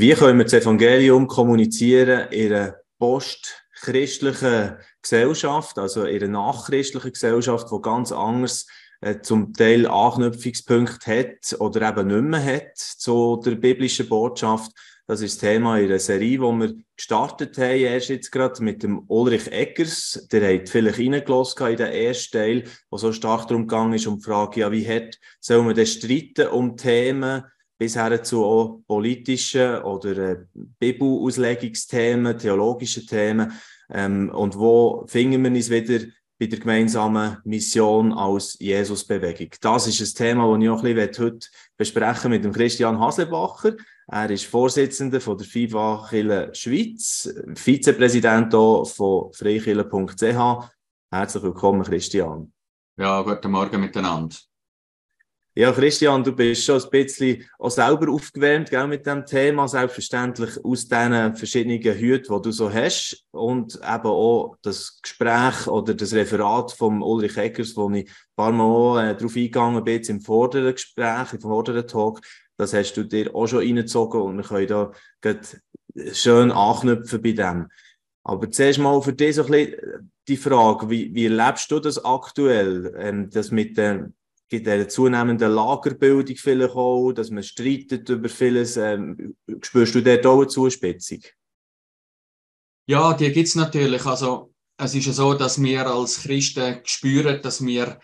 Wie können wir das Evangelium kommunizieren in einer postchristlichen Gesellschaft, also in einer nachchristlichen Gesellschaft, die ganz anders äh, zum Teil Anknüpfungspunkte hat oder eben nicht mehr hat zu der biblischen Botschaft? Das ist das Thema in einer Serie, die wir gestartet haben, erst jetzt gerade mit dem Ulrich Eggers. Der hat vielleicht reingelassen in den ersten Teil, wo so stark darum gegangen ist, um die Frage, ja, wie hat, soll man denn streiten um Themen, bis her zu politischen oder äh, Bibelauslegungsthemen, theologischen Themen. Ähm, und wo finden wir uns wieder bei der gemeinsamen Mission als Jesusbewegung? Das ist ein Thema, das ich auch ein bisschen heute besprechen mit dem Christian Haslebacher. Er ist Vorsitzender der FIBA Kille Schweiz, Vizepräsident von freikille.ch. Herzlich willkommen, Christian. Ja, guten Morgen miteinander. Ja, Christian, du bist schon ein bisschen auch selber aufgewärmt gell, mit dem Thema, selbstverständlich aus diesen verschiedenen Hüten, die du so hast und eben auch das Gespräch oder das Referat von Ulrich Eckers, wo ich ein paar Mal äh, darauf eingegangen bin, im vorderen Gespräch, im vorderen Talk, das hast du dir auch schon reingezogen und wir können da schön anknüpfen bei dem. Aber zuerst mal für dich so ein bisschen die Frage, wie, wie erlebst du das aktuell, ähm, das mit der gibt eine zunehmende Lagerbildung vielleicht auch, dass man streitet über vieles. Ähm, spürst du dort auch eine Zuspitzung? Ja, die gibt es natürlich. Also, es ist ja so, dass wir als Christen spüren, dass wir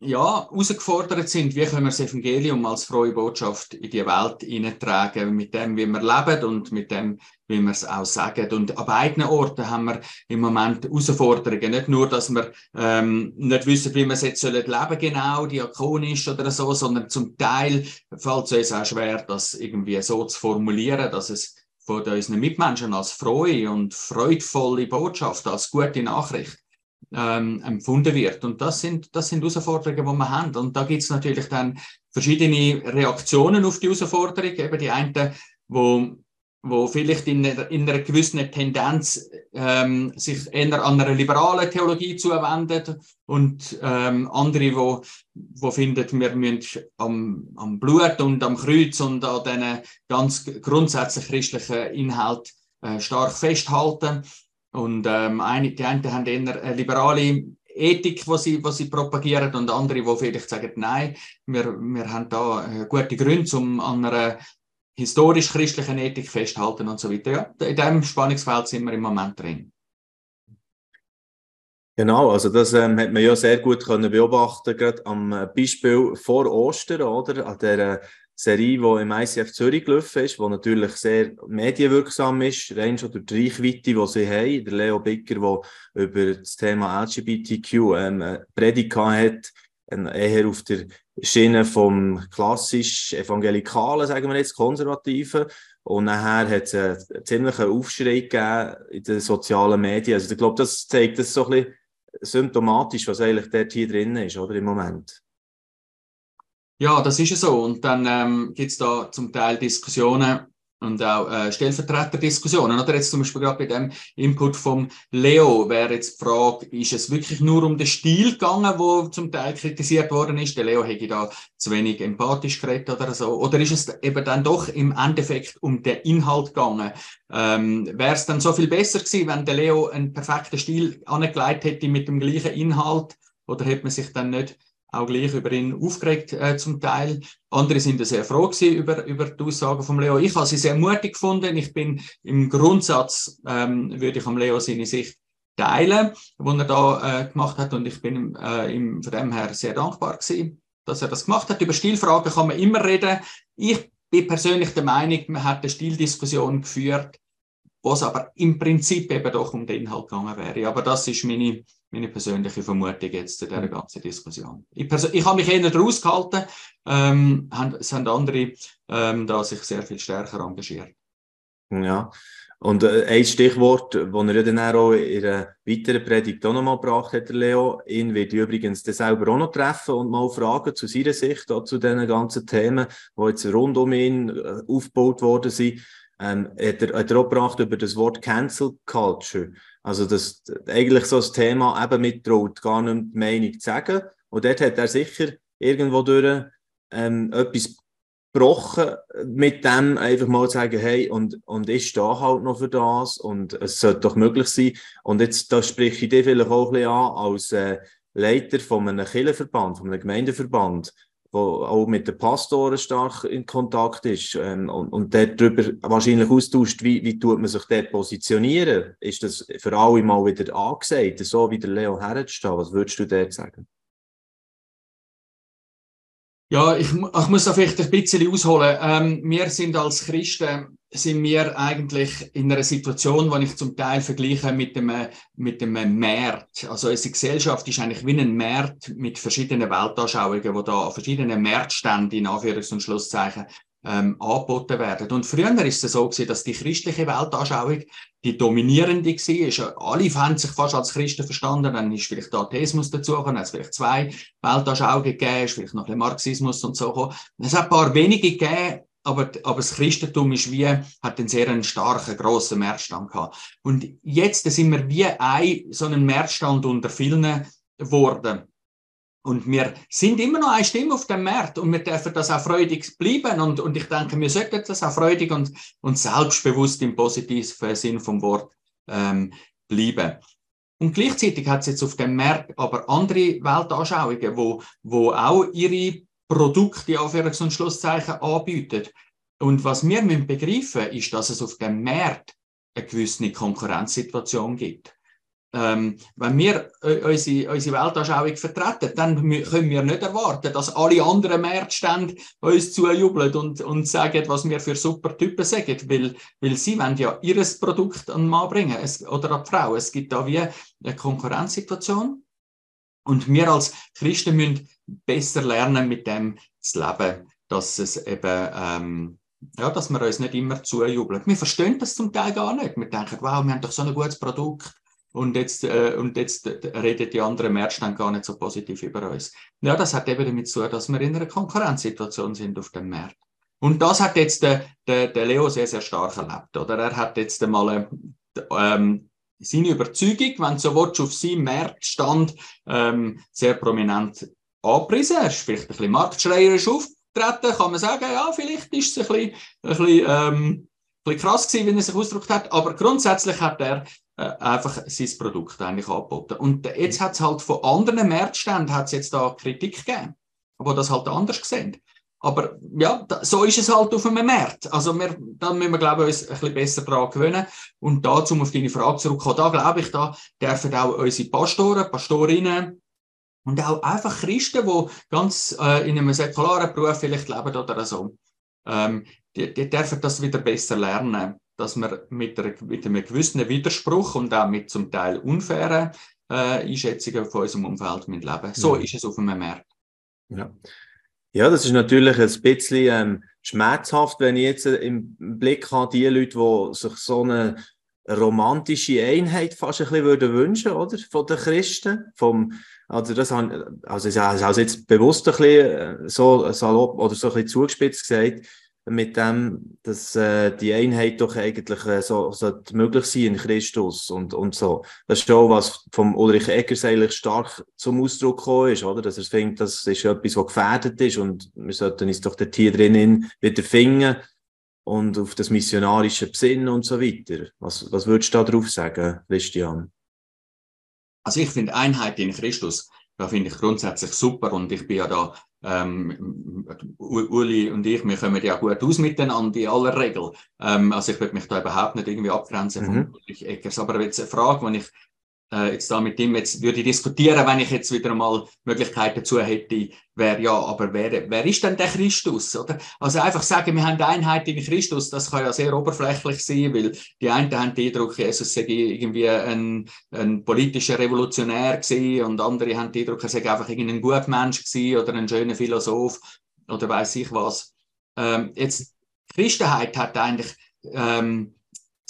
ja, herausgefordert sind, wie können wir das Evangelium als frohe Botschaft in die Welt hineintragen, mit dem, wie wir leben und mit dem, wie wir es auch sagen. Und an beiden Orten haben wir im Moment Herausforderungen. Nicht nur, dass wir ähm, nicht wissen, wie wir es jetzt leben sollen, genau, diakonisch oder so, sondern zum Teil fällt es uns auch schwer, das irgendwie so zu formulieren, dass es von unseren Mitmenschen als frohe und freudvolle Botschaft, als gute Nachricht ähm, empfunden wird. Und das sind, das sind Herausforderungen, die wir haben. Und da gibt es natürlich dann verschiedene Reaktionen auf die Herausforderung. Eben die einen, wo, wo vielleicht in in einer gewissen Tendenz ähm, sich eher an einer liberalen Theologie zuwenden und ähm, andere, wo, wo finden, wir müssen am, am Blut und am Kreuz und an diesen ganz grundsätzlich christlichen Inhalt äh, stark festhalten. Und ähm, eine, die einen haben eher eine liberale Ethik, die sie, die sie propagieren, und andere, die vielleicht sagen, nein, wir, wir haben da äh, gute Gründe, um an einer historisch-christlichen Ethik festzuhalten und so weiter. Ja, in diesem Spannungsfeld sind wir im Moment drin. Genau, also das ähm, hat man ja sehr gut können beobachten, gerade am äh, Beispiel vor Ostern, oder? An der Serie, die im ICF Zürich gelaufen ist, die natürlich sehr medienwirksam ist, rein schon durch die Reichweite, die sie haben. Der Leo Bicker, der über das Thema LGBTQ ähm, Predigt hat, eher auf der Schiene vom klassisch evangelikalen, sagen wir jetzt, konservativen. Und nachher hat es einen ziemlichen Aufschrei gegeben in den sozialen Medien. Also ich glaube, das zeigt das so ein bisschen symptomatisch, was eigentlich dort hier drin ist, oder im Moment. Ja, das ist ja so. Und dann ähm, gibt es da zum Teil Diskussionen und auch äh, Stellvertreterdiskussionen. Oder jetzt zum Beispiel gerade bei dem Input vom Leo wäre jetzt die Frage, ist es wirklich nur um den Stil gegangen, wo zum Teil kritisiert worden ist? Der Leo hätte da zu wenig empathisch geredet oder so. Oder ist es eben dann doch im Endeffekt um den Inhalt gegangen? Ähm, wäre es dann so viel besser gewesen, wenn der Leo einen perfekten Stil angelegt hätte mit dem gleichen Inhalt? Oder hätte man sich dann nicht auch gleich über ihn aufgeregt äh, zum Teil. Andere sind sehr froh über, über die Aussagen von Leo. Ich habe sie sehr mutig gefunden. Ich bin im Grundsatz, ähm, würde ich am Leo seine Sicht teilen, was er da äh, gemacht hat. Und ich bin äh, ihm von dem her sehr dankbar gewesen, dass er das gemacht hat. Über Stilfragen kann man immer reden. Ich bin persönlich der Meinung, man hat eine Stildiskussion geführt, was aber im Prinzip eben doch um den Inhalt gegangen wäre. Aber das ist meine meine persönliche Vermutung jetzt zu dieser mhm. ganzen Diskussion. Ich, ich habe mich eher daraus gehalten, ähm, es haben andere ähm, da sich sehr viel stärker engagiert. Ja, und äh, ein Stichwort, das er ja dann auch in einer weiteren Predigt auch nochmal gebracht hat, Leo, ihn wird übrigens dann selber auch noch treffen und mal fragen zu seiner Sicht, auch zu diesen ganzen Themen, die jetzt rund um ihn äh, aufgebaut worden sind. Ähm, hat, er, hat er auch gebracht über das Wort Cancel Culture. Also, dass eigentlich so das Thema eben mittraut, gar nicht die Meinung zu sagen. Und dort hat er sicher irgendwo durch ähm, etwas gebrochen mit dem, einfach mal zu sagen, hey, und, und ich stehe halt noch für das und es sollte doch möglich sein. Und jetzt, da spreche ich dir vielleicht auch ein bisschen an als äh, Leiter von einem Kirchenverband, von einem Gemeindeverband, wo auch mit den Pastoren stark in Kontakt ist ähm, und, und dort darüber wahrscheinlich austauscht, wie, wie tut man sich dort positionieren? Ist das für alle mal wieder angesagt, so wie der Leo herzustehen? Was würdest du dort sagen? Ja, ich, ich muss da vielleicht ein bisschen ausholen. Ähm, wir sind als Christen, sind wir eigentlich in einer Situation, die ich zum Teil vergleiche mit dem, mit dem Markt. Also unsere Gesellschaft ist eigentlich wie ein Markt mit verschiedenen Weltanschauungen, wo da an verschiedenen Marktständen in Anführungs- und Schlusszeichen ähm, angeboten werden. Und früher ist es so gewesen, dass die christliche Weltanschauung die dominierende war. Alle haben sich fast als Christen verstanden. Dann ist vielleicht der Atheismus dazugekommen, dann hat es vielleicht zwei Weltanschauungen gegeben, ist vielleicht noch ein bisschen Marxismus und so gekommen. Es hat ein paar wenige gegeben, aber, aber das Christentum ist wie, hat einen sehr starken, grossen Mehrstand gehabt. Und jetzt sind wir wie ein, so einen Mehrstand unter vielen geworden. Und wir sind immer noch eine Stimme auf dem Markt und wir dürfen das auch freudig bleiben. Und, und ich denke, wir sollten das auch freudig und, und selbstbewusst im positiven Sinn vom Wort ähm, bleiben. Und gleichzeitig hat es jetzt auf dem Markt aber andere Weltanschauungen, wo, wo auch ihre Produkte Anführungs- und Schlusszeichen anbieten. Und was wir müssen begreifen, ist, dass es auf dem Markt eine gewisse Konkurrenzsituation gibt. Ähm, wenn wir äh, unsere, unsere Weltanschauung vertreten, dann können wir nicht erwarten, dass alle anderen Märzstände uns zujubeln und, und sagen, was wir für super Typen sagen, weil, weil sie wollen ja ihr Produkt an den Mann bringen es, oder an die Frau. Es gibt da wie eine Konkurrenzsituation und wir als Christen müssen besser lernen, mit dem zu leben, dass es eben ähm, ja, dass wir uns nicht immer zujubeln. Wir verstehen das zum Teil gar nicht. Wir denken, wow, wir haben doch so ein gutes Produkt und jetzt, äh, und jetzt redet die anderen Märkte dann gar nicht so positiv über uns. Ja, das hat eben damit zu tun, dass wir in einer Konkurrenzsituation sind auf dem Markt. Und das hat jetzt der, der, der Leo sehr, sehr stark erlebt. Oder? Er hat jetzt einmal ähm, seine Überzeugung, wenn du so willst, auf seinem Marktstand ähm, sehr prominent angepriesen. Er ist vielleicht ein bisschen marktschreierisch aufgetreten, kann man sagen, ja, vielleicht ist es ein bisschen, ein bisschen, ähm, krass gewesen, wie er sich ausgedrückt hat, aber grundsätzlich hat er einfach sein Produkt eigentlich angeboten. Und jetzt hat es halt von anderen Märkten hat es jetzt da Kritik gegeben, wo das halt anders sehen. Aber ja, so ist es halt auf einem Markt. Also wir, da müssen wir, glaube ich, uns ein bisschen besser daran gewöhnen. Und da, um auf deine Frage zurückzukommen, da glaube ich, da dürfen auch unsere Pastoren, Pastorinnen und auch einfach Christen, die ganz äh, in einem säkularen Beruf vielleicht leben oder so, ähm, die, die dürfen das wieder besser lernen dass wir mit, einer, mit einem gewissen Widerspruch und auch mit zum Teil unfairen äh, Einschätzungen von unserem Umfeld leben müssen. So ja. ist es auf einem Markt. Ja. ja, das ist natürlich ein bisschen ähm, schmerzhaft, wenn ich jetzt äh, im Blick habe, die Leute, die sich so eine romantische Einheit fast ein bisschen würden wünschen, oder? Von den Christen. Vom, also das haben, also ich habe es jetzt bewusst ein bisschen äh, so salopp oder so ein bisschen zugespitzt gesagt, mit dem, dass äh, die Einheit doch eigentlich äh, so, so möglich sein in Christus und, und so. Das ist schon was vom Ulrich Eggers eigentlich stark zum Ausdruck gekommen ist, oder? Dass er findet, das ist etwas, was gefährdet ist und wir sollten uns doch dort hier drinnen wieder finden und auf das missionarische Besinnen und so weiter. Was, was würdest du da drauf sagen, Christian? Also ich finde Einheit in Christus, da finde ich grundsätzlich super und ich bin ja da ähm, Uli und ich, wir kommen ja gut aus miteinander in aller Regel. Ähm, also ich würde mich da überhaupt nicht irgendwie abgrenzen mhm. von Ulrich Eckers. Aber jetzt eine Frage, die ich äh, jetzt da mit ihm jetzt würde diskutieren, wenn ich jetzt wieder mal Möglichkeiten dazu hätte, wäre ja, aber wer, wer ist denn der Christus, oder? Also einfach sagen, wir haben die Einheit in Christus, das kann ja sehr oberflächlich sein, weil die einen haben den Eindruck, Jesus sei irgendwie ein, ein politischer Revolutionär gewesen und andere haben den Eindruck, er sei einfach irgendein guter Mensch gewesen oder ein schöner Philosoph oder weiß ich was. Ähm, jetzt, Christenheit hat eigentlich ähm,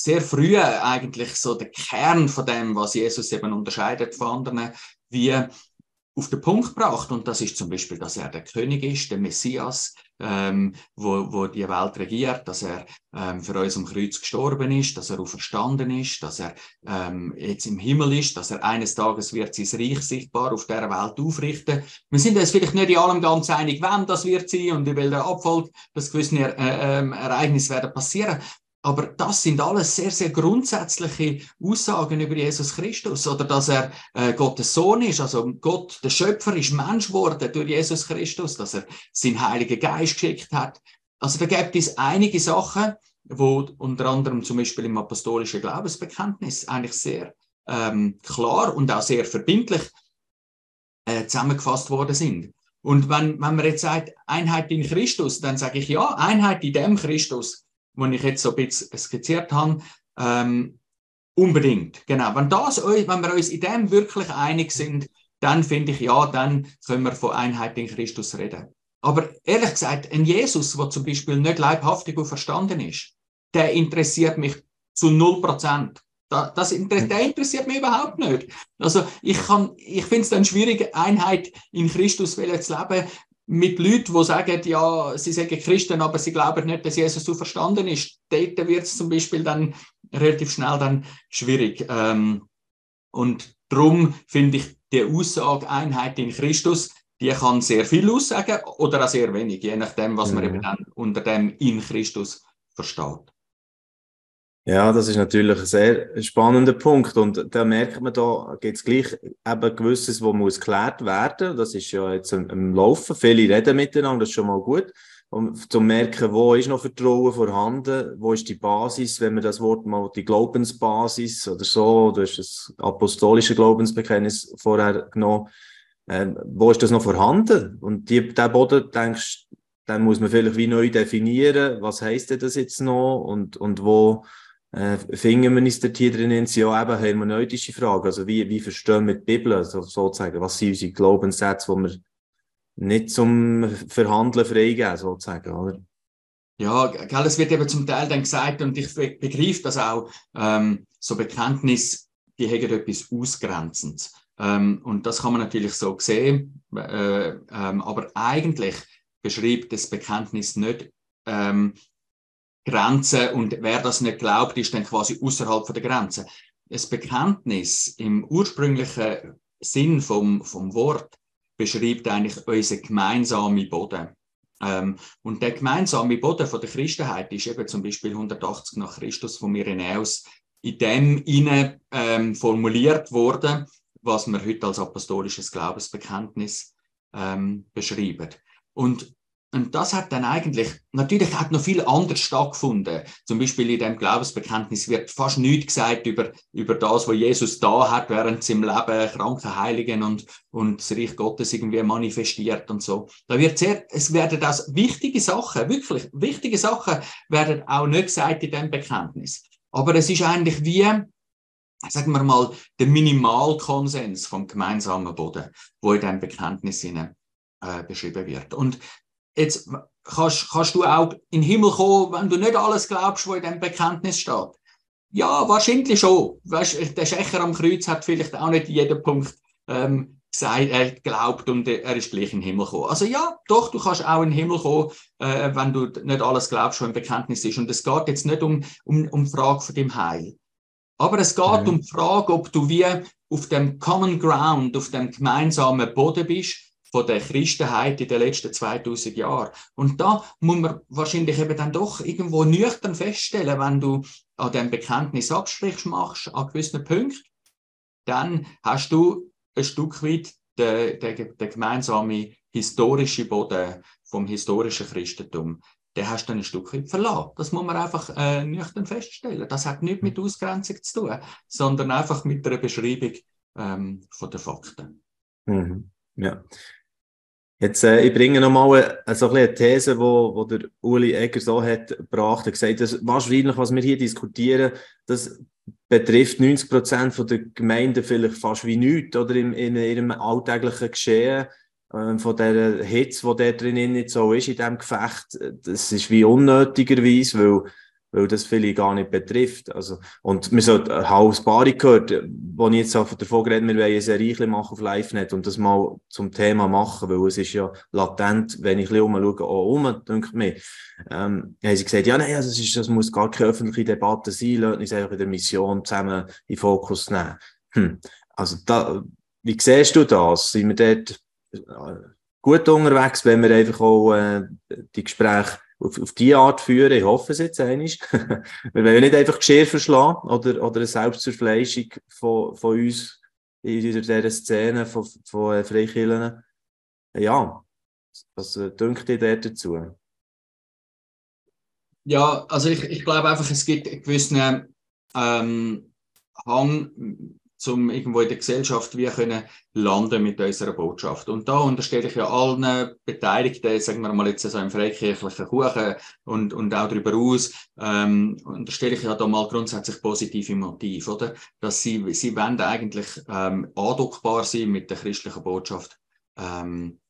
sehr früh eigentlich so der Kern von dem, was Jesus eben unterscheidet von anderen, wie auf den Punkt gebracht. Und das ist zum Beispiel, dass er der König ist, der Messias, ähm, wo, wo die Welt regiert, dass er ähm, für uns am Kreuz gestorben ist, dass er auferstanden ist, dass er ähm, jetzt im Himmel ist, dass er eines Tages wird sein Reich sichtbar auf der Welt aufrichten. Wir sind uns vielleicht nicht in allem ganz einig, wann das wird sein und in welcher Abfolge das gewisse äh, äh, Ereignisse werden passieren. Aber das sind alles sehr, sehr grundsätzliche Aussagen über Jesus Christus oder dass er äh, Gottes Sohn ist. Also Gott, der Schöpfer, ist Mensch geworden durch Jesus Christus, dass er seinen Heiligen Geist geschickt hat. Also da gibt es einige Sachen, wo unter anderem zum Beispiel im apostolischen Glaubensbekenntnis eigentlich sehr ähm, klar und auch sehr verbindlich äh, zusammengefasst worden sind. Und wenn, wenn man jetzt sagt, Einheit in Christus, dann sage ich ja, Einheit in dem Christus die ich jetzt so ein bisschen skizziert habe, ähm, unbedingt. Genau. Wenn, das, wenn wir uns in dem wirklich einig sind, dann finde ich, ja, dann können wir von Einheit in Christus reden. Aber ehrlich gesagt, ein Jesus, der zum Beispiel nicht leibhaftig und verstanden ist, der interessiert mich zu 0 Prozent. Das, das, der interessiert mich überhaupt nicht. Also ich, ich finde es dann schwierig, Einheit in Christus zu leben, mit Leuten, die sagen, ja, sie sagen Christen, aber sie glauben nicht, dass Jesus so verstanden ist. Dort wird es zum Beispiel dann relativ schnell dann schwierig. Ähm, und darum finde ich die Aussage Einheit in Christus, die kann sehr viel aussagen oder auch sehr wenig, je nachdem, was man mhm. eben dann unter dem in Christus versteht. Ja, das ist natürlich ein sehr spannender Punkt. Und da merkt man, da gibt es gleich eben gewisses, wo muss geklärt werden. Das ist ja jetzt im Laufen. Viele reden miteinander, das ist schon mal gut. Um zu merken, wo ist noch Vertrauen vorhanden, wo ist die Basis, wenn man das Wort mal die Glaubensbasis oder so, du hast das apostolische Glaubensbekenntnis vorher genommen, äh, wo ist das noch vorhanden? Und die, der Boden, denkst dann muss man vielleicht wie neu definieren, was heißt denn das jetzt noch und, und wo, äh, finden wir uns hier drin, sind ja eben hermeneutische Fragen. Also wie, wie verstehen wir die Bibel, also sozusagen, was sind unsere Glaubenssätze, die wir nicht zum Verhandeln freigeben, sozusagen, oder? Ja, gell, es wird eben zum Teil dann gesagt, und ich begreife das auch, ähm, so Bekenntnis, die haben etwas Ausgrenzendes. Ähm, und das kann man natürlich so sehen, äh, ähm, aber eigentlich beschreibt das Bekenntnis nicht ähm, Grenzen und wer das nicht glaubt, ist dann quasi außerhalb der Grenzen. Das Bekenntnis im ursprünglichen Sinn vom, vom Wort beschreibt eigentlich unseren gemeinsamen Boden. Ähm, und der gemeinsame Boden von der Christenheit ist eben zum Beispiel 180 nach Christus von Irenäus in dem inne ähm, formuliert worden, was wir heute als apostolisches Glaubensbekenntnis ähm, beschreiben. Und und das hat dann eigentlich, natürlich hat noch viel anders stattgefunden. Zum Beispiel in dem Glaubensbekenntnis wird fast nichts gesagt über, über das, was Jesus da hat, während seinem Leben kranke Heiligen und, und das Reich Gottes irgendwie manifestiert und so. Da wird sehr, es werden das wichtige Sachen, wirklich wichtige Sachen werden auch nicht gesagt in dem Bekenntnis. Aber es ist eigentlich wie, sagen wir mal, der Minimalkonsens vom gemeinsamen Boden, wo in dem Bekenntnis äh, beschrieben wird. Und Jetzt kannst, kannst du auch in den Himmel kommen, wenn du nicht alles glaubst, was in dem Bekenntnis steht. Ja, wahrscheinlich schon. Weißt, der Schächer am Kreuz hat vielleicht auch nicht jeden Punkt ähm, gesagt, er glaubt und er ist gleich in den Himmel gekommen. Also ja, doch, du kannst auch in den Himmel kommen, äh, wenn du nicht alles glaubst, was im Bekenntnis ist. Und es geht jetzt nicht um, um, um die Frage von dem Heil. Aber es geht mhm. um die Frage, ob du wie auf dem Common Ground, auf dem gemeinsamen Boden bist von der Christenheit in den letzten 2000 Jahren. Und da muss man wahrscheinlich eben dann doch irgendwo nüchtern feststellen, wenn du an dem Bekenntnis Abstrich machst, an gewissen Punkten, dann hast du ein Stück weit den, den, den gemeinsamen historischen Boden vom historischen Christentum, den hast du dann ein Stück weit verlassen. Das muss man einfach äh, nüchtern feststellen. Das hat nichts mit Ausgrenzung zu tun, sondern einfach mit einer Beschreibung ähm, von den Fakten. Mhm. Ja. Jetzt, äh, ich bringe nochmal eine, so eine These, wo, wo der Uli Egger so hat gebracht. Er gesagt, dass wahrscheinlich, was wir hier diskutieren, das betrifft 90 Prozent der Gemeinden vielleicht fast wie nichts, oder in, in ihrem alltäglichen Geschehen, äh, von der Hitze, die da drin nicht so ist, in diesem Gefecht. Das ist wie unnötigerweise, weil weil das viele gar nicht betrifft. Also, und wir sollten, ein halbes Bari gehört, wo ich jetzt auch davon geredet wir wollen eine Serie machen auf LiveNet und das mal zum Thema machen, weil es ist ja latent, wenn ich ein bisschen umschaue, auch um, denke mir, ähm, haben sie gesagt, ja, nein, also das, ist, das muss gar keine öffentliche Debatte sein, lassen uns einfach in der Mission zusammen in Fokus nehmen. Hm. Also da, wie siehst du das? Sind wir dort äh, gut unterwegs, wenn wir einfach auch äh, die Gespräche auf, auf die Art führen. Ich hoffe es jetzt einig. wir wollen nicht einfach Geschirr verschlagen oder, oder eine Selbstzerfleischung von, von uns in dieser Szene von, von äh, Freikirchen. Ja, was äh, denkt ihr dazu? Ja, also ich, ich glaube einfach, es gibt einen gewissen ähm, Hang um irgendwo in der Gesellschaft wie können landen mit unserer Botschaft. Und da unterstelle ich ja allen Beteiligten, sagen wir mal jetzt so im freikirchlichen Kuchen und, und auch darüber aus, ähm, unterstelle ich ja da mal grundsätzlich positive Motiv, oder? Dass sie, sie wollen eigentlich ähm, andockbar sein mit der christlichen Botschaft ähm,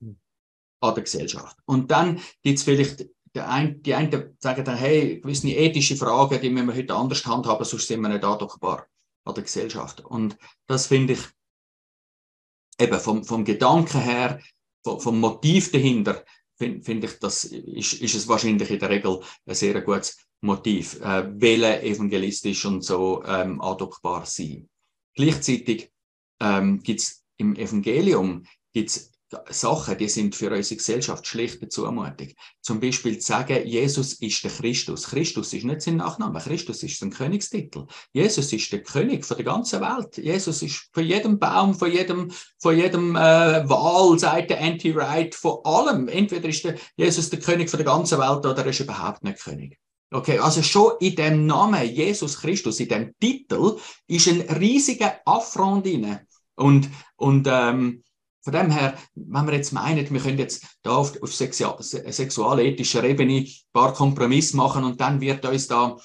an der Gesellschaft. Und dann gibt es vielleicht der ein, die einen sagen dann, hey, gewisse ethische Fragen, die müssen wir heute anders handhaben, sonst sind wir nicht andockbar an der Gesellschaft. Und das finde ich eben vom, vom Gedanken her, vom, vom Motiv dahinter, finde find ich, das ist, ist es wahrscheinlich in der Regel ein sehr gutes Motiv, äh, wählen evangelistisch und so ähm, adoptbar sein. Gleichzeitig ähm, gibt es im Evangelium gibt's Sachen, die sind für unsere Gesellschaft schlichte Zumutung. Zum Beispiel zu sagen, Jesus ist der Christus. Christus ist nicht sein Nachname, Christus ist sein Königstitel. Jesus ist der König von der ganzen Welt. Jesus ist von jedem Baum, von jedem, von jedem äh, Wahl, sagt der Anti-Right, von allem. Entweder ist der Jesus der König von der ganzen Welt oder er ist überhaupt nicht König. Okay, also schon in dem Namen Jesus Christus, in dem Titel, ist ein riesiger Affront drin. Und, und ähm, von dem her, wenn wir jetzt meinen, wir können jetzt da auf, auf sexualethischer Ebene ein paar Kompromisse machen und dann wird uns da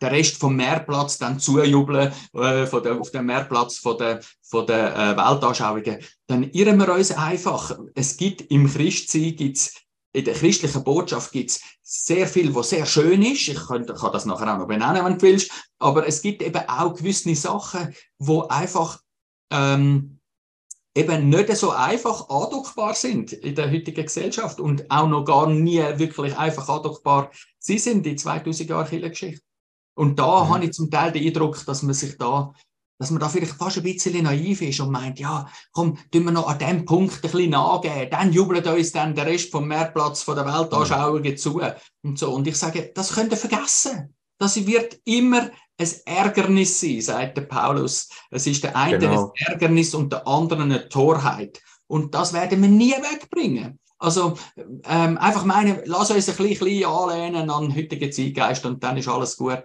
der Rest vom Mehrplatz dann zujubeln, äh, von der, auf dem Mehrplatz von der, von der äh, Weltanschauungen, dann irren wir uns einfach. Es gibt im Christsein, gibt's, in der christlichen Botschaft gibt es sehr viel, was sehr schön ist. Ich kann, kann das nachher auch noch benennen, wenn du willst. Aber es gibt eben auch gewisse Sachen, wo einfach ähm, eben nicht so einfach andockbar sind in der heutigen Gesellschaft und auch noch gar nie wirklich einfach andockbar sie sind in 2000 Jahren Kirchengeschichte. Und da mhm. habe ich zum Teil den Eindruck, dass man sich da, dass man da vielleicht fast ein bisschen naiv ist und meint, ja, komm, tun wir noch an dem Punkt ein bisschen nachgeben, dann jubelt uns dann der Rest vom Mehrplatz von der Weltanschauung mhm. zu und so. Und ich sage, das könnt ihr vergessen. Das wird immer ein Ärgernis sein, sagt der Paulus. Es ist der eine genau. ein Ärgernis und der andere eine Torheit. Und das werden wir nie wegbringen. Also ähm, einfach meinen, lass uns ein bisschen anlehnen an heutige Zeitgeist und dann ist alles gut.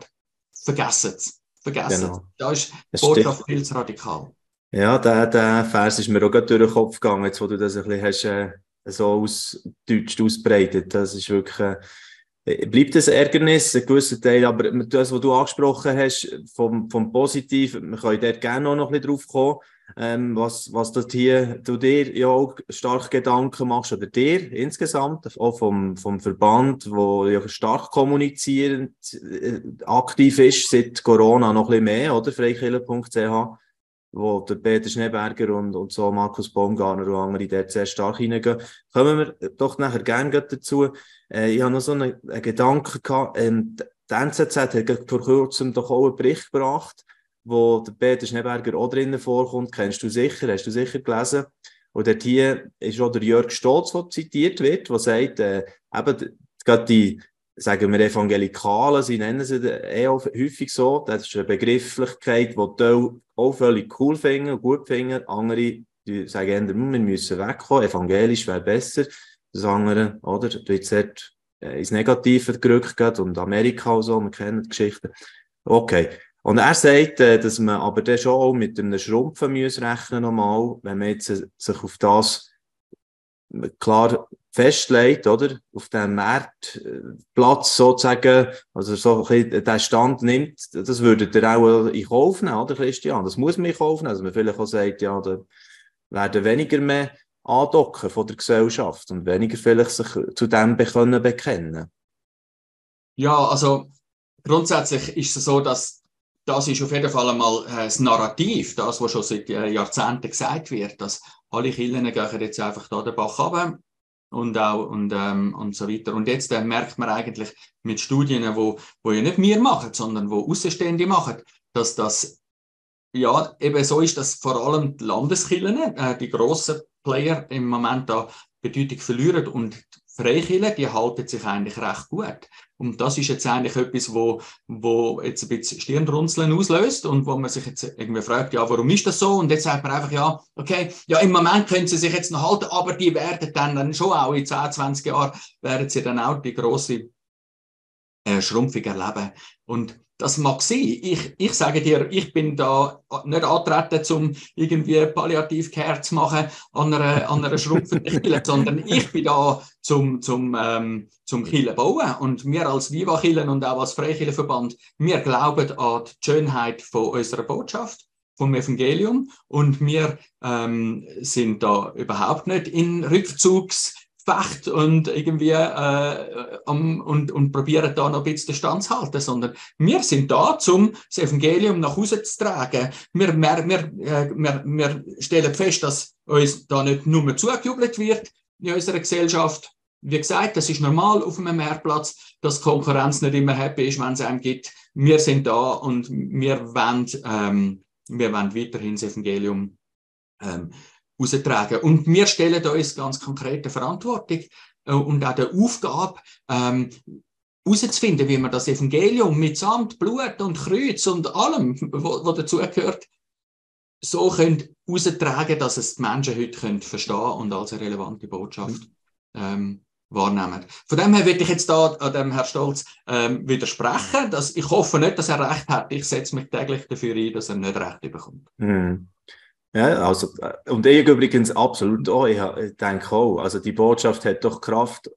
Vergessen es. Vergessen genau. Da ist die Botschaft viel zu radikal. Ja, der, der Vers ist mir auch gerade durch den Kopf gegangen, jetzt wo du das ein bisschen hast, äh, so aus Deutsch ausbreitet. Das ist wirklich... Äh, bleibt ein Ärgernis, ein gewisser Teil, aber das, was du angesprochen hast, vom, vom Positiven, wir können dort gerne noch ein bisschen drauf kommen, ähm, was, was das hier, du dir ja auch stark Gedanken machst, oder dir insgesamt, auch vom, vom Verband, wo ja stark kommunizierend äh, aktiv ist, seit Corona noch ein bisschen mehr, oder? freikiller.ch wo der Peter Schneeberger und, und so Markus Baumgartner und andere dort sehr stark hineingehen. Kommen wir doch nachher gerne dazu. Äh, ich habe noch so einen, einen Gedanken gehabt. Ähm, die NZZ hat vor kurzem doch auch einen Bericht gebracht, wo der Peter Schneeberger auch drinnen vorkommt. Kennst du sicher, hast du sicher gelesen. Und dort hier ist auch der Jörg Stolz, der zitiert wird, der sagt, äh, eben, gerade die sagen wir Evangelikalen, sie nennen sie eh häufig so, das ist eine Begrifflichkeit, die die auch völlig cool finden gut finden. Andere die sagen eher, hm, wir müssen wegkommen, evangelisch wäre besser. Das andere, oder, da wird dort äh, ins Negative gerückt und Amerika und so, wir kennen die Geschichte. Okay. Und er sagt, äh, dass man aber dann schon auch mit einem Schrumpfen muss rechnen normal, wenn man jetzt äh, sich auf das klar festlegt, oder? Auf dem Marktplatz sozusagen, also so ein den Stand nimmt, das würde ihr auch in Kauf nehmen, oder Christian? Das muss man in Kauf nehmen. Also man vielleicht auch sagt, ja, da werden weniger mehr andocken von der Gesellschaft und weniger vielleicht sich zu dem können bekennen. Ja, also grundsätzlich ist es so, dass das ist auf jeden Fall einmal äh, das Narrativ, das, was schon seit äh, Jahrzehnten gesagt wird, dass alle Kirchen gehen jetzt einfach da den Bach runter und auch und, ähm, und so weiter. Und jetzt äh, merkt man eigentlich mit Studien, wo, wo ja nicht wir machen, sondern wo Außenstehende machen, dass das ja eben so ist, dass vor allem die Landeskirchen, äh, die grossen Player im Moment da Bedeutung verlieren und Freikirchen, die halten sich eigentlich recht gut. Und das ist jetzt eigentlich etwas, wo, wo jetzt ein bisschen Stirnrunzeln auslöst und wo man sich jetzt irgendwie fragt, ja, warum ist das so? Und jetzt sagt man einfach, ja, okay, ja, im Moment können sie sich jetzt noch halten, aber die werden dann, schon auch in 10, 20 Jahren, werden sie dann auch die große äh, Schrumpfung erleben. Und das mag sein. Ich, ich sage dir, ich bin da nicht antreten, um irgendwie Palliativcare zu machen an einer, an einer schrumpfenden Kille, sondern ich bin da zum, zum, ähm, zum Kille bauen. Und wir als Viva Killen und auch als Freikillenverband, wir glauben an die Schönheit von unserer Botschaft vom Evangelium und wir ähm, sind da überhaupt nicht in Rückzugs Fecht und irgendwie äh, um, und, und probieren da noch ein bisschen Stand zu halten, sondern wir sind da, um das Evangelium nach Hause zu tragen. Wir, wir, wir, äh, wir, wir stellen fest, dass uns da nicht nur zugejubelt wird in unserer Gesellschaft. Wie gesagt, das ist normal auf einem Mehrplatz, dass Konkurrenz nicht immer happy ist, wenn es einem gibt. Wir sind da und wir wollen, ähm, wir wollen weiterhin das Evangelium ähm, austragen. Und wir stellen uns ganz konkrete Verantwortung äh, und auch der Aufgabe, ähm, herauszufinden, wie man das Evangelium mit Samt, Blut und Kreuz und allem, was dazugehört, so können austragen, dass es die Menschen heute können verstehen und als eine relevante Botschaft ähm, wahrnehmen. Von dem her würde ich jetzt da an dem Herr Stolz ähm, widersprechen. Dass ich hoffe nicht, dass er recht hat. Ich setze mich täglich dafür ein, dass er nicht recht bekommt. Mm. Ja, also, äh, und ich übrigens absolut auch. Ich, denke auch, also die Botschaft hat doch Kraft,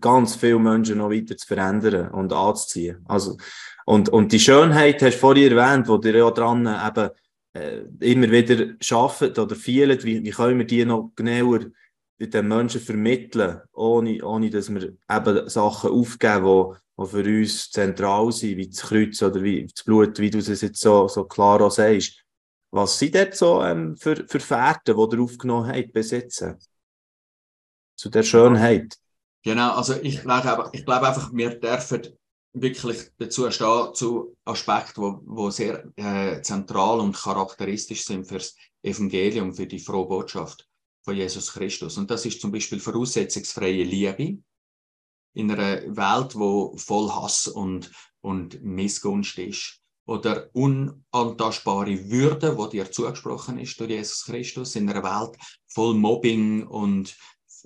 ganz viele Menschen noch weiter zu verändern und anzuziehen. Also, und, und die Schönheit hast du vorhin erwähnt, wo ihr ja dran eben äh, immer wieder arbeitet oder vielen, wie, wie können wir die noch genauer den Menschen vermitteln, ohne, ohne dass wir eben Sachen aufgeben, die für uns zentral sind, wie das Kreuz oder wie das Blut, wie du es jetzt so, so klar auch sagst. Was sind dort so ähm, für, für Fährten, die ihr aufgenommen habt, besitzen? Zu der Schönheit. Genau, also ich glaube, ich glaube einfach, wir dürfen wirklich dazu stehen zu Aspekten, wo, wo sehr äh, zentral und charakteristisch sind für das Evangelium, für die frohe Botschaft von Jesus Christus. Und das ist zum Beispiel voraussetzungsfreie Liebe in einer Welt, wo voll Hass und, und Missgunst ist oder unantastbare Würde, wo dir zugesprochen ist durch Jesus Christus in einer Welt voll Mobbing und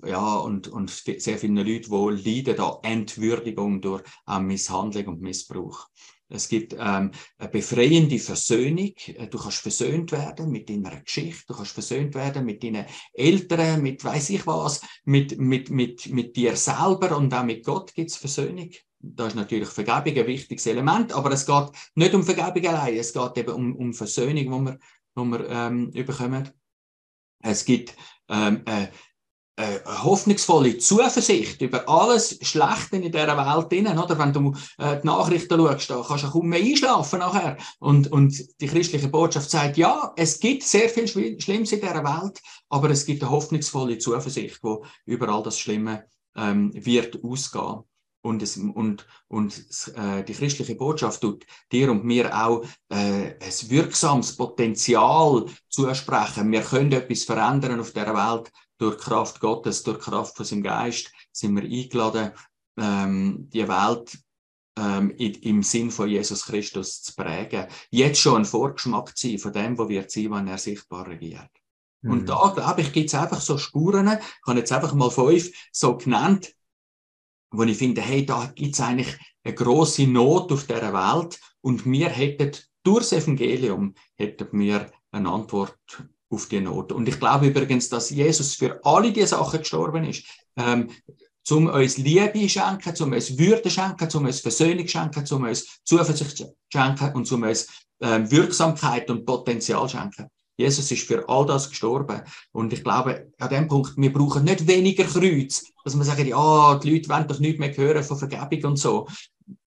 ja, und, und sehr viele Leute, die leiden an Entwürdigung durch äh, Misshandlung und Missbrauch. Es gibt ähm, eine befreiende Versöhnung. Du kannst versöhnt werden mit deiner Geschichte, du kannst versöhnt werden mit deinen Eltern, mit weiß ich was, mit, mit, mit, mit dir selber und auch mit Gott gibt es Versöhnung da ist natürlich Vergebung ein wichtiges Element, aber es geht nicht um Vergebung allein, es geht eben um, um Versöhnung, wo wir, wo wir ähm, überkommen. Es gibt ähm, äh, äh, hoffnungsvolle Zuversicht über alles Schlechte in dieser Welt drin, oder? Wenn du äh, die Nachrichten schaust, da kannst du kaum mehr einschlafen nachher. Und, und die christliche Botschaft sagt, ja, es gibt sehr viel Schlimmes in dieser Welt, aber es gibt eine hoffnungsvolle Zuversicht, wo über all das Schlimme ähm, wird ausgehen. Und, es, und, und äh, die christliche Botschaft tut dir und mir auch äh, ein wirksames Potenzial zusprechen. Wir können etwas verändern auf der Welt durch Kraft Gottes, durch Kraft von seinem Geist. Sind wir eingeladen, ähm, die Welt ähm, im Sinn von Jesus Christus zu prägen. Jetzt schon ein Vorgeschmack zu sein von dem, wo wir sein, wenn er sichtbar regiert. Mhm. Und da, glaube ich, gibt es einfach so Spuren. Ich habe jetzt einfach mal fünf so genannt wo ich finde, hey, da gibt es eigentlich eine große Not auf der Welt und wir hätten durch das Evangelium hätten wir eine Antwort auf die Not. Und ich glaube übrigens, dass Jesus für alle diese Sachen gestorben ist. Ähm, zum uns Liebe schenken, zum uns Würde schenken, zum uns Versöhnung schenken, zum uns Zuversicht schenken und zum uns ähm, Wirksamkeit und Potenzial schenken. Jesus ist für all das gestorben. Und ich glaube, an dem Punkt, wir brauchen nicht weniger Kreuz, dass man sagt, ja, die Leute wollen doch nichts mehr hören von Vergebung und so.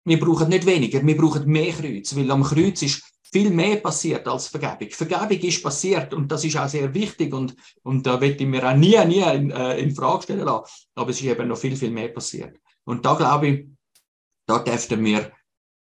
wir brauchen nicht weniger, wir brauchen mehr Kreuz, weil am Kreuz ist viel mehr passiert als Vergebung. Vergebung ist passiert und das ist auch sehr wichtig und, und da wird ich mir auch nie, nie in, äh, in Frage stellen lassen. Aber es ist eben noch viel, viel mehr passiert. Und da glaube ich, da dürften wir,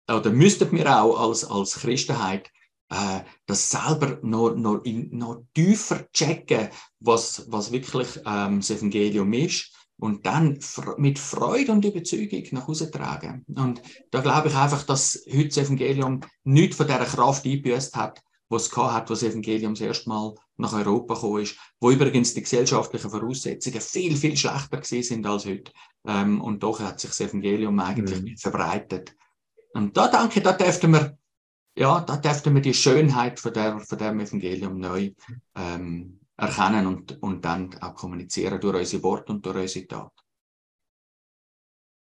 oder müssten wir auch als, als Christenheit äh, das selber noch, noch, in, noch tiefer checken, was, was wirklich ähm, das Evangelium ist und dann mit Freude und Überzeugung nach Hause tragen. Und da glaube ich einfach, dass heute das Evangelium nicht von dieser Kraft eingebüßt hat, was es hat, was das Evangelium das erste Mal nach Europa gekommen ist, wo übrigens die gesellschaftlichen Voraussetzungen viel, viel schlechter gewesen sind als heute. Ähm, und doch hat sich das Evangelium eigentlich mhm. verbreitet. Und da denke ich, da dürften wir, ja, da dürften wir die Schönheit von, der, von dem Evangelium neu ähm, erkennen und, und dann auch kommunizieren durch unsere Worte und durch unsere Tat.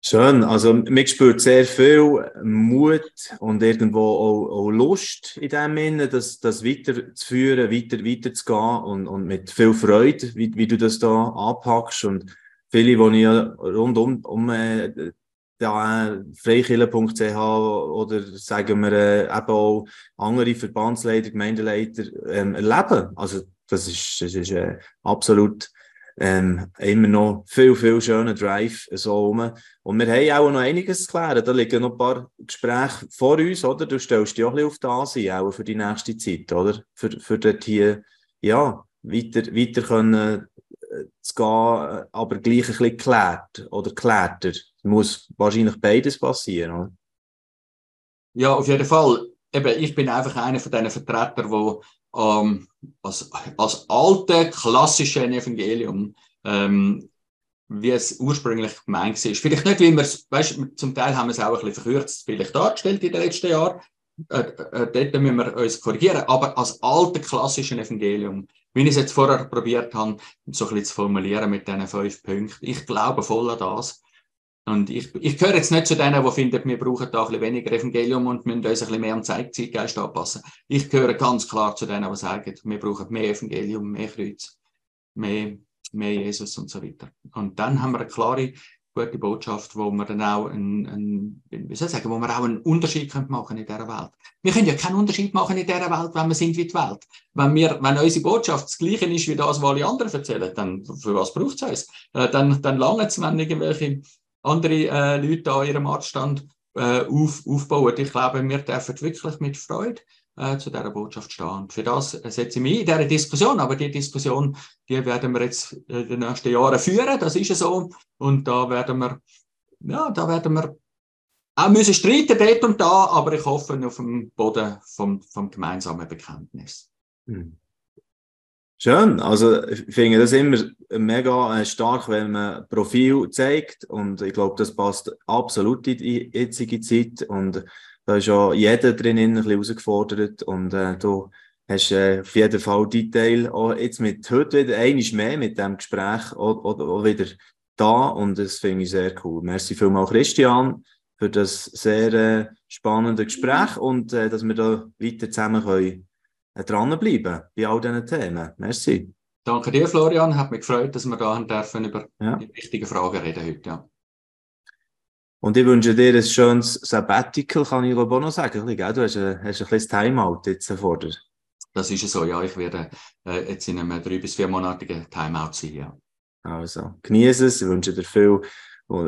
Schön, also man spürt sehr viel Mut und irgendwo auch, auch Lust in dem Sinne, das, das weiterzuführen, weiter, weiterzugehen und, und mit viel Freude, wie, wie du das da anpackst und viele, die ich rund um, um äh, ja, freikirche.ch oder sagen wir äh, eben auch andere Verbandsleiter, Gemeindeleiter ähm, erleben. Also das ist, das ist äh, absolut ähm, immer noch viel, viel schöner Drive so rum. Und wir haben auch noch einiges zu klären. Da liegen noch ein paar Gespräche vor uns, oder? Du stellst dich auch ein bisschen auf das ein, auch für die nächste Zeit, oder? Für, für dort hier, ja, weiter, weiter können äh, zu gehen, aber gleich ein bisschen geklärt oder klärter. Muss wahrscheinlich beides passieren, oder? Ja, auf jeden Fall. Eben, ich bin einfach einer von diesen Vertretern, die ähm, als, als alte klassische Evangelium, ähm, wie es ursprünglich gemeint ist. Vielleicht nicht, wie wir es, weißt, zum Teil haben wir es auch ein bisschen verkürzt, vielleicht dargestellt in den letzten Jahren. Äh, äh, dort müssen wir uns korrigieren, aber als alte klassische Evangelium, wie ich es jetzt vorher probiert habe, so ein bisschen zu formulieren mit diesen fünf Punkten. Ich glaube voll an das. Und ich, ich gehöre jetzt nicht zu denen, die finden, wir brauchen da ein bisschen weniger Evangelium und müssen uns ein bisschen mehr am Zeitgeist anpassen. Ich gehöre ganz klar zu denen, die sagen, wir brauchen mehr Evangelium, mehr Kreuz, mehr, mehr Jesus und so weiter. Und dann haben wir eine klare, gute Botschaft, wo wir dann auch einen, einen, wie soll ich sagen, wo wir auch einen Unterschied machen in dieser Welt. Wir können ja keinen Unterschied machen in dieser Welt, wenn wir sind wie die Welt. Wenn, wir, wenn unsere Botschaft das Gleiche ist wie das, was alle anderen erzählen, dann für was braucht es uns? Äh, dann, dann lange es, wenn irgendwelche andere äh, Leute an ihrem Artstand äh, auf, aufbauen. Ich glaube, wir dürfen wirklich mit Freude äh, zu dieser Botschaft stehen. Für das setze ich mich in dieser Diskussion. Aber die Diskussion, die werden wir jetzt in den nächsten Jahren führen. Das ist ja so. Und da werden wir, ja, da werden wir auch müssen streiten dort und da, aber ich hoffe auf dem Boden vom, vom gemeinsamen Bekenntnis. Mhm. Schön. Also, ich finde das immer mega äh, stark, wenn man Profil zeigt. Und ich glaube, das passt absolut in die jetzige Zeit. Und da ist ja jeder drinnen ein bisschen herausgefordert. Und äh, du hast äh, auf jeden Fall Detail auch jetzt mit heute wieder einiges mehr mit dem Gespräch auch, auch, auch wieder da. Und das finde ich sehr cool. Merci vielmals, Christian, für das sehr äh, spannende Gespräch und äh, dass wir da weiter zusammen können dranbleiben bei all diesen Themen. Merci. Danke dir, Florian. Hat mich gefreut, dass wir da dürfen über ja. die wichtigen Fragen reden heute. Ja. Und ich wünsche dir ein schönes Sabbatical, kann ich auch noch sagen. Du hast ein, hast ein kleines Timeout jetzt vor dir. Das ist so, ja. Ich werde äh, jetzt in einem drei- bis viermonatigen Timeout sein, ja. Also, genieße es. Ich wünsche dir viel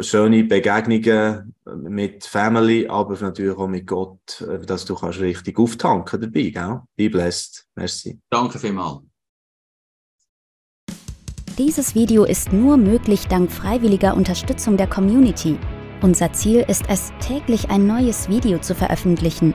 schöne Begegnungen mit Family, aber natürlich auch mit Gott, dass du kannst richtig auftanken dabei, gell? Be blessed. Merci. Danke vielmals. Dieses Video ist nur möglich dank freiwilliger Unterstützung der Community. Unser Ziel ist es, täglich ein neues Video zu veröffentlichen.